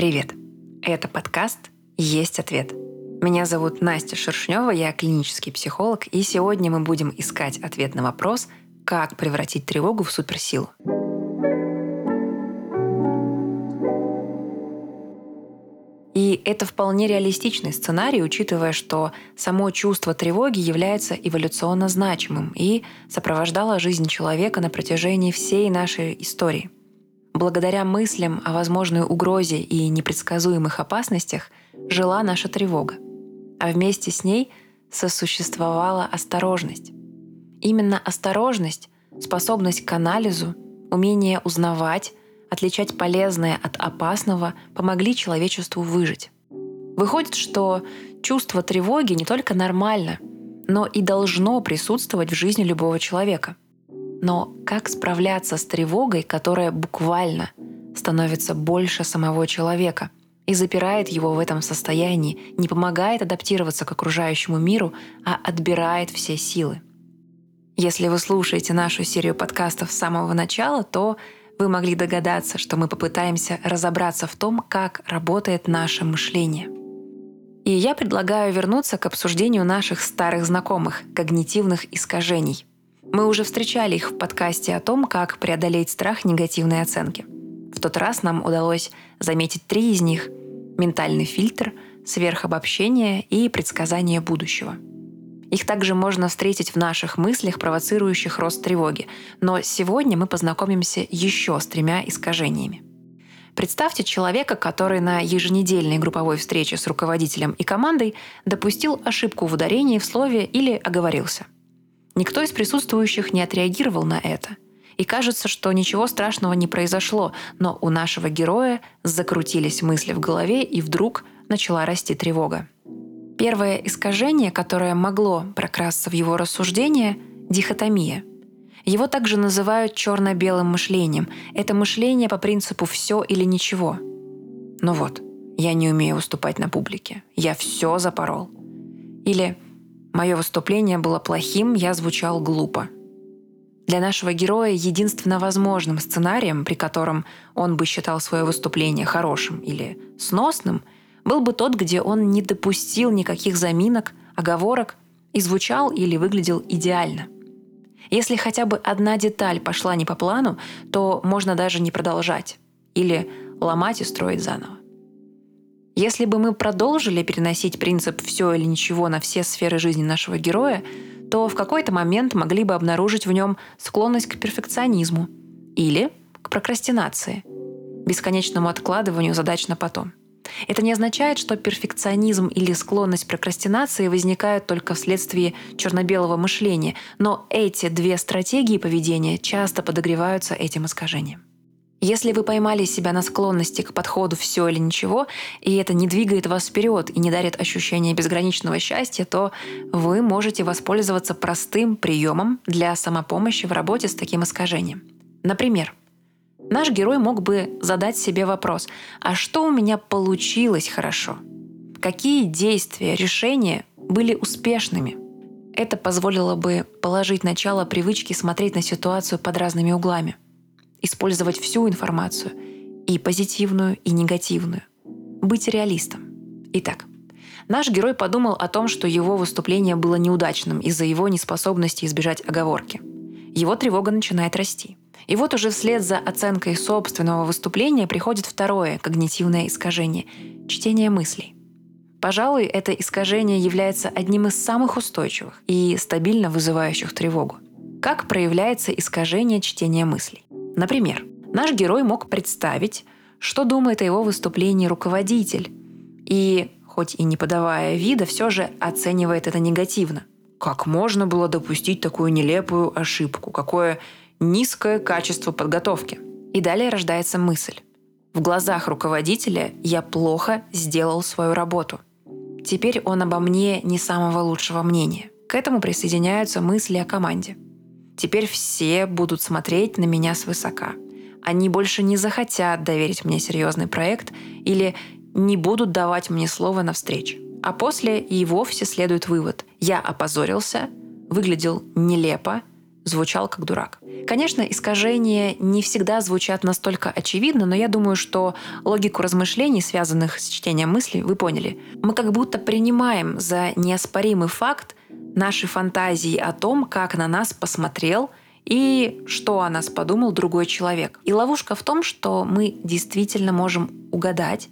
Привет! Это подкаст «Есть ответ». Меня зовут Настя Шершнева, я клинический психолог, и сегодня мы будем искать ответ на вопрос, как превратить тревогу в суперсилу. И это вполне реалистичный сценарий, учитывая, что само чувство тревоги является эволюционно значимым и сопровождало жизнь человека на протяжении всей нашей истории. Благодаря мыслям о возможной угрозе и непредсказуемых опасностях жила наша тревога, а вместе с ней сосуществовала осторожность. Именно осторожность, способность к анализу, умение узнавать, отличать полезное от опасного помогли человечеству выжить. Выходит, что чувство тревоги не только нормально, но и должно присутствовать в жизни любого человека. Но как справляться с тревогой, которая буквально становится больше самого человека и запирает его в этом состоянии, не помогает адаптироваться к окружающему миру, а отбирает все силы? Если вы слушаете нашу серию подкастов с самого начала, то вы могли догадаться, что мы попытаемся разобраться в том, как работает наше мышление. И я предлагаю вернуться к обсуждению наших старых знакомых – когнитивных искажений. Мы уже встречали их в подкасте о том, как преодолеть страх негативной оценки. В тот раз нам удалось заметить три из них – ментальный фильтр, сверхобобщение и предсказание будущего – их также можно встретить в наших мыслях, провоцирующих рост тревоги. Но сегодня мы познакомимся еще с тремя искажениями. Представьте человека, который на еженедельной групповой встрече с руководителем и командой допустил ошибку в ударении в слове или оговорился. Никто из присутствующих не отреагировал на это. И кажется, что ничего страшного не произошло, но у нашего героя закрутились мысли в голове, и вдруг начала расти тревога. Первое искажение, которое могло прокрасться в его рассуждение – дихотомия. Его также называют черно-белым мышлением. Это мышление по принципу «все или ничего». Ну вот, я не умею выступать на публике. Я все запорол. Или «Мое выступление было плохим, я звучал глупо». Для нашего героя единственно возможным сценарием, при котором он бы считал свое выступление хорошим или сносным – был бы тот, где он не допустил никаких заминок, оговорок и звучал или выглядел идеально. Если хотя бы одна деталь пошла не по плану, то можно даже не продолжать или ломать и строить заново. Если бы мы продолжили переносить принцип «все или ничего» на все сферы жизни нашего героя, то в какой-то момент могли бы обнаружить в нем склонность к перфекционизму или к прокрастинации, бесконечному откладыванию задач на потом – это не означает, что перфекционизм или склонность к прокрастинации возникают только вследствие черно-белого мышления, но эти две стратегии поведения часто подогреваются этим искажением. Если вы поймали себя на склонности к подходу «все или ничего», и это не двигает вас вперед и не дарит ощущения безграничного счастья, то вы можете воспользоваться простым приемом для самопомощи в работе с таким искажением. Например, Наш герой мог бы задать себе вопрос, а что у меня получилось хорошо? Какие действия, решения были успешными? Это позволило бы положить начало привычке смотреть на ситуацию под разными углами, использовать всю информацию, и позитивную, и негативную, быть реалистом. Итак, наш герой подумал о том, что его выступление было неудачным из-за его неспособности избежать оговорки. Его тревога начинает расти. И вот уже вслед за оценкой собственного выступления приходит второе когнитивное искажение – чтение мыслей. Пожалуй, это искажение является одним из самых устойчивых и стабильно вызывающих тревогу. Как проявляется искажение чтения мыслей? Например, наш герой мог представить, что думает о его выступлении руководитель, и, хоть и не подавая вида, все же оценивает это негативно. Как можно было допустить такую нелепую ошибку? Какое низкое качество подготовки. И далее рождается мысль. В глазах руководителя я плохо сделал свою работу. Теперь он обо мне не самого лучшего мнения. К этому присоединяются мысли о команде. Теперь все будут смотреть на меня свысока. Они больше не захотят доверить мне серьезный проект или не будут давать мне слово на встрече. А после и вовсе следует вывод. Я опозорился, выглядел нелепо, звучал как дурак. Конечно, искажения не всегда звучат настолько очевидно, но я думаю, что логику размышлений, связанных с чтением мыслей, вы поняли. Мы как будто принимаем за неоспоримый факт наши фантазии о том, как на нас посмотрел и что о нас подумал другой человек. И ловушка в том, что мы действительно можем угадать,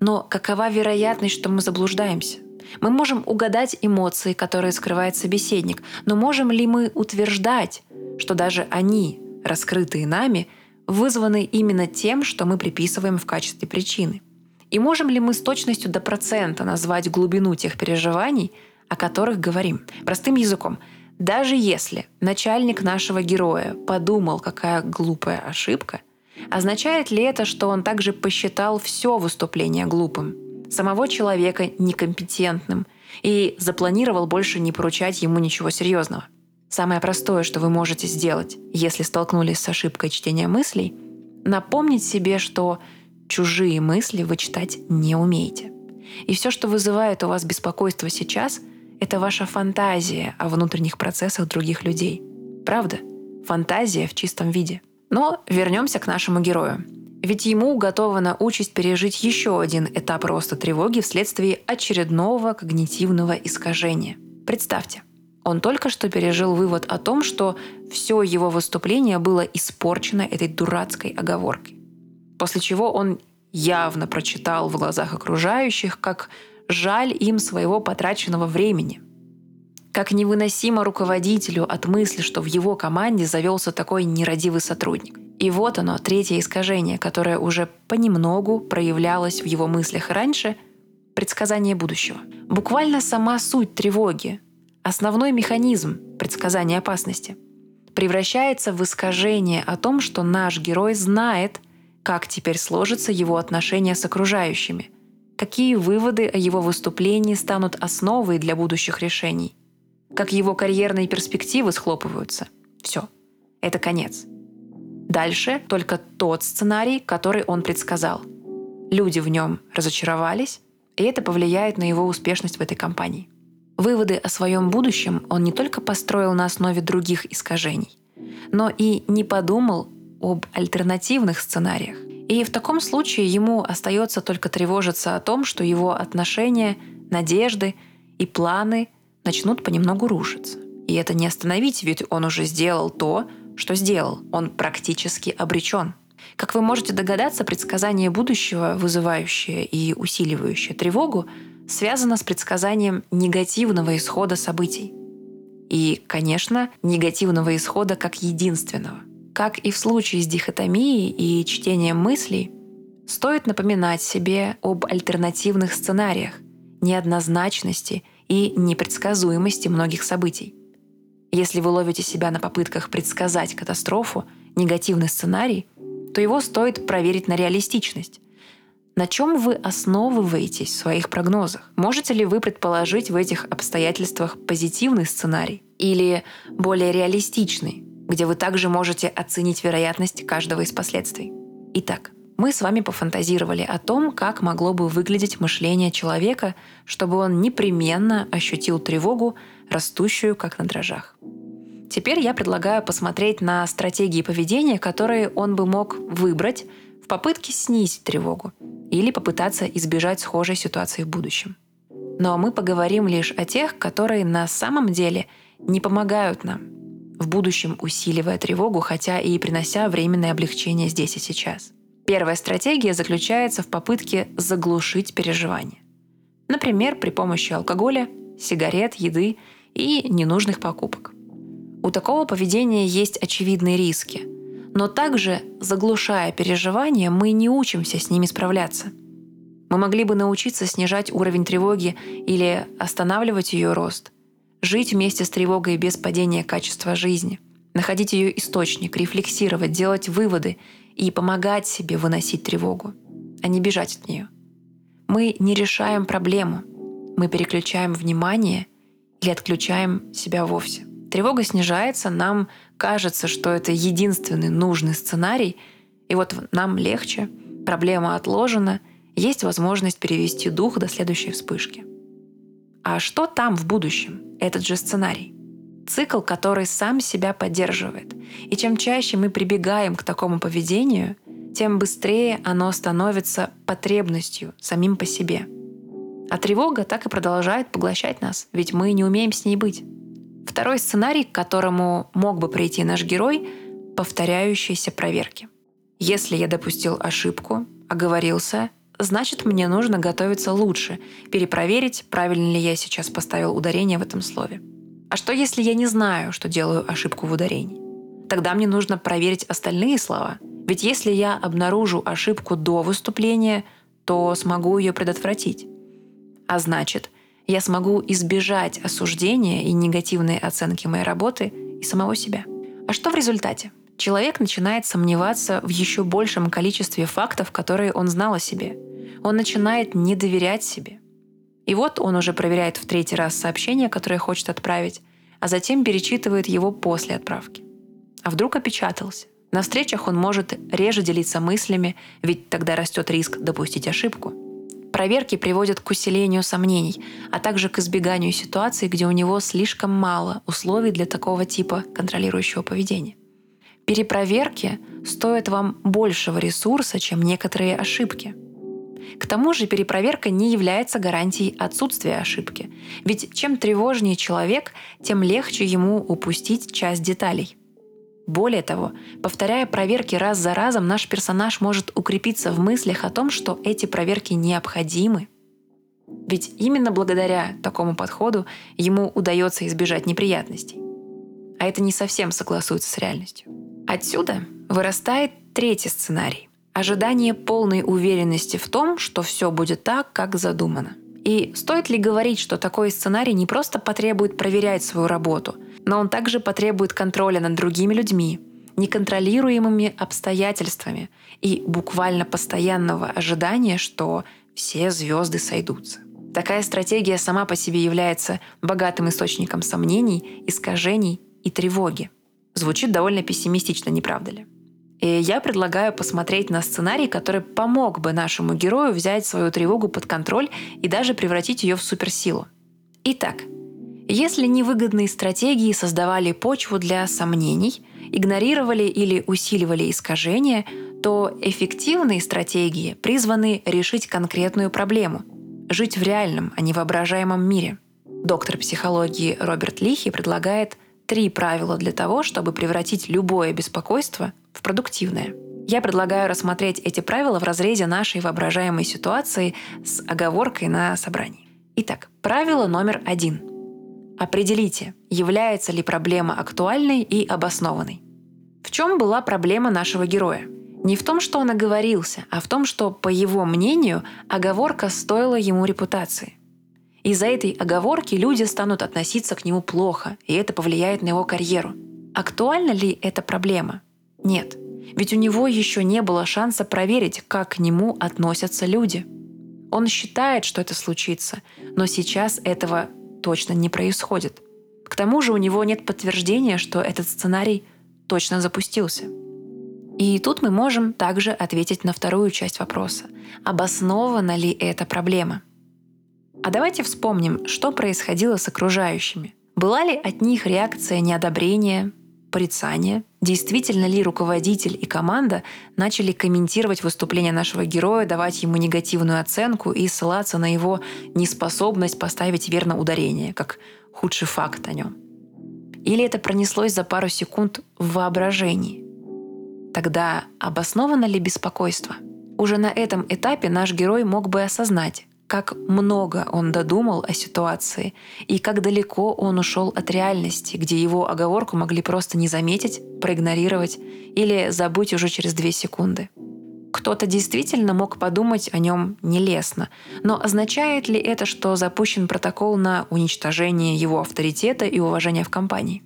но какова вероятность, что мы заблуждаемся? Мы можем угадать эмоции, которые скрывает собеседник, но можем ли мы утверждать, что даже они, раскрытые нами, вызваны именно тем, что мы приписываем в качестве причины? И можем ли мы с точностью до процента назвать глубину тех переживаний, о которых говорим? Простым языком, даже если начальник нашего героя подумал, какая глупая ошибка, означает ли это, что он также посчитал все выступление глупым? самого человека некомпетентным и запланировал больше не поручать ему ничего серьезного. Самое простое, что вы можете сделать, если столкнулись с ошибкой чтения мыслей, напомнить себе, что чужие мысли вы читать не умеете. И все, что вызывает у вас беспокойство сейчас, это ваша фантазия о внутренних процессах других людей. Правда? Фантазия в чистом виде. Но вернемся к нашему герою. Ведь ему уготована участь пережить еще один этап роста тревоги вследствие очередного когнитивного искажения. Представьте, он только что пережил вывод о том, что все его выступление было испорчено этой дурацкой оговоркой. После чего он явно прочитал в глазах окружающих, как жаль им своего потраченного времени. Как невыносимо руководителю от мысли, что в его команде завелся такой нерадивый сотрудник. И вот оно, третье искажение, которое уже понемногу проявлялось в его мыслях раньше – предсказание будущего. Буквально сама суть тревоги, основной механизм предсказания опасности, превращается в искажение о том, что наш герой знает, как теперь сложатся его отношения с окружающими, какие выводы о его выступлении станут основой для будущих решений, как его карьерные перспективы схлопываются. Все. Это конец. Дальше только тот сценарий, который он предсказал. Люди в нем разочаровались, и это повлияет на его успешность в этой компании. Выводы о своем будущем он не только построил на основе других искажений, но и не подумал об альтернативных сценариях. И в таком случае ему остается только тревожиться о том, что его отношения, надежды и планы начнут понемногу рушиться. И это не остановить, ведь он уже сделал то, что сделал? Он практически обречен. Как вы можете догадаться, предсказание будущего, вызывающее и усиливающее тревогу, связано с предсказанием негативного исхода событий. И, конечно, негативного исхода как единственного. Как и в случае с дихотомией и чтением мыслей, стоит напоминать себе об альтернативных сценариях, неоднозначности и непредсказуемости многих событий. Если вы ловите себя на попытках предсказать катастрофу, негативный сценарий, то его стоит проверить на реалистичность. На чем вы основываетесь в своих прогнозах? Можете ли вы предположить в этих обстоятельствах позитивный сценарий или более реалистичный, где вы также можете оценить вероятность каждого из последствий? Итак, мы с вами пофантазировали о том, как могло бы выглядеть мышление человека, чтобы он непременно ощутил тревогу, растущую как на дрожжах. Теперь я предлагаю посмотреть на стратегии поведения, которые он бы мог выбрать в попытке снизить тревогу или попытаться избежать схожей ситуации в будущем. Но мы поговорим лишь о тех, которые на самом деле не помогают нам, в будущем усиливая тревогу, хотя и принося временное облегчение здесь и сейчас. Первая стратегия заключается в попытке заглушить переживания. Например, при помощи алкоголя, сигарет, еды и ненужных покупок. У такого поведения есть очевидные риски. Но также, заглушая переживания, мы не учимся с ними справляться. Мы могли бы научиться снижать уровень тревоги или останавливать ее рост, жить вместе с тревогой без падения качества жизни, находить ее источник, рефлексировать, делать выводы и помогать себе выносить тревогу, а не бежать от нее. Мы не решаем проблему, мы переключаем внимание или отключаем себя вовсе. Тревога снижается, нам кажется, что это единственный нужный сценарий, и вот нам легче, проблема отложена, есть возможность перевести дух до следующей вспышки. А что там в будущем? Этот же сценарий. Цикл, который сам себя поддерживает. И чем чаще мы прибегаем к такому поведению, тем быстрее оно становится потребностью самим по себе. А тревога так и продолжает поглощать нас, ведь мы не умеем с ней быть. Второй сценарий, к которому мог бы прийти наш герой — повторяющиеся проверки. Если я допустил ошибку, оговорился, значит, мне нужно готовиться лучше, перепроверить, правильно ли я сейчас поставил ударение в этом слове. А что, если я не знаю, что делаю ошибку в ударении? Тогда мне нужно проверить остальные слова. Ведь если я обнаружу ошибку до выступления, то смогу ее предотвратить. А значит, я смогу избежать осуждения и негативной оценки моей работы и самого себя. А что в результате? Человек начинает сомневаться в еще большем количестве фактов, которые он знал о себе. Он начинает не доверять себе. И вот он уже проверяет в третий раз сообщение, которое хочет отправить, а затем перечитывает его после отправки. А вдруг опечатался? На встречах он может реже делиться мыслями, ведь тогда растет риск допустить ошибку. Проверки приводят к усилению сомнений, а также к избеганию ситуаций, где у него слишком мало условий для такого типа контролирующего поведения. Перепроверки стоят вам большего ресурса, чем некоторые ошибки – к тому же перепроверка не является гарантией отсутствия ошибки. Ведь чем тревожнее человек, тем легче ему упустить часть деталей. Более того, повторяя проверки раз за разом, наш персонаж может укрепиться в мыслях о том, что эти проверки необходимы. Ведь именно благодаря такому подходу ему удается избежать неприятностей. А это не совсем согласуется с реальностью. Отсюда вырастает третий сценарий ожидание полной уверенности в том, что все будет так, как задумано. И стоит ли говорить, что такой сценарий не просто потребует проверять свою работу, но он также потребует контроля над другими людьми, неконтролируемыми обстоятельствами и буквально постоянного ожидания, что все звезды сойдутся. Такая стратегия сама по себе является богатым источником сомнений, искажений и тревоги. Звучит довольно пессимистично, не правда ли? И я предлагаю посмотреть на сценарий, который помог бы нашему герою взять свою тревогу под контроль и даже превратить ее в суперсилу. Итак, если невыгодные стратегии создавали почву для сомнений, игнорировали или усиливали искажения, то эффективные стратегии призваны решить конкретную проблему – жить в реальном, а не воображаемом мире. Доктор психологии Роберт Лихи предлагает три правила для того, чтобы превратить любое беспокойство в продуктивное. Я предлагаю рассмотреть эти правила в разрезе нашей воображаемой ситуации с оговоркой на собрании. Итак, правило номер один. Определите, является ли проблема актуальной и обоснованной. В чем была проблема нашего героя? Не в том, что он оговорился, а в том, что, по его мнению, оговорка стоила ему репутации. Из-за этой оговорки люди станут относиться к нему плохо, и это повлияет на его карьеру. Актуальна ли эта проблема? Нет. Ведь у него еще не было шанса проверить, как к нему относятся люди. Он считает, что это случится, но сейчас этого точно не происходит. К тому же у него нет подтверждения, что этот сценарий точно запустился. И тут мы можем также ответить на вторую часть вопроса. Обоснована ли эта проблема? А давайте вспомним, что происходило с окружающими. Была ли от них реакция неодобрения, порицание, действительно ли руководитель и команда начали комментировать выступление нашего героя, давать ему негативную оценку и ссылаться на его неспособность поставить верно ударение, как худший факт о нем. Или это пронеслось за пару секунд в воображении. Тогда обосновано ли беспокойство? Уже на этом этапе наш герой мог бы осознать, как много он додумал о ситуации и как далеко он ушел от реальности, где его оговорку могли просто не заметить, проигнорировать или забыть уже через две секунды. Кто-то действительно мог подумать о нем нелестно, но означает ли это, что запущен протокол на уничтожение его авторитета и уважения в компании?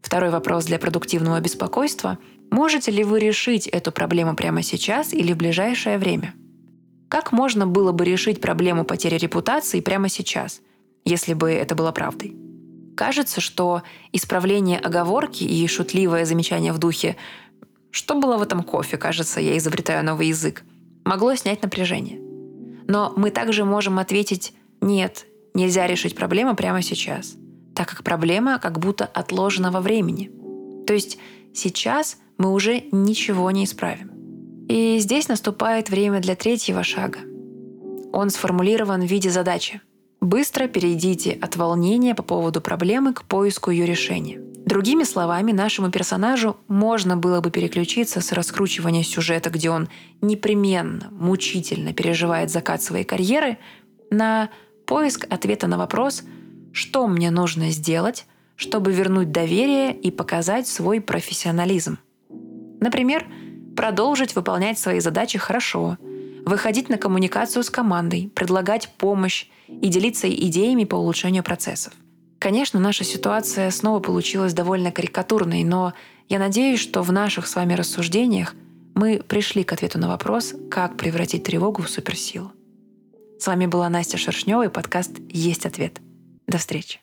Второй вопрос для продуктивного беспокойства – можете ли вы решить эту проблему прямо сейчас или в ближайшее время – как можно было бы решить проблему потери репутации прямо сейчас, если бы это было правдой? Кажется, что исправление оговорки и шутливое замечание в духе «Что было в этом кофе? Кажется, я изобретаю новый язык» могло снять напряжение. Но мы также можем ответить «Нет, нельзя решить проблему прямо сейчас. так как проблема как будто отложена во времени. То есть сейчас мы уже ничего не исправим. И здесь наступает время для третьего шага. Он сформулирован в виде задачи. Быстро перейдите от волнения по поводу проблемы к поиску ее решения. Другими словами, нашему персонажу можно было бы переключиться с раскручивания сюжета, где он непременно, мучительно переживает закат своей карьеры, на поиск ответа на вопрос, что мне нужно сделать, чтобы вернуть доверие и показать свой профессионализм. Например, продолжить выполнять свои задачи хорошо, выходить на коммуникацию с командой, предлагать помощь и делиться идеями по улучшению процессов. Конечно, наша ситуация снова получилась довольно карикатурной, но я надеюсь, что в наших с вами рассуждениях мы пришли к ответу на вопрос, как превратить тревогу в суперсилу. С вами была Настя Шершнева и подкаст «Есть ответ». До встречи.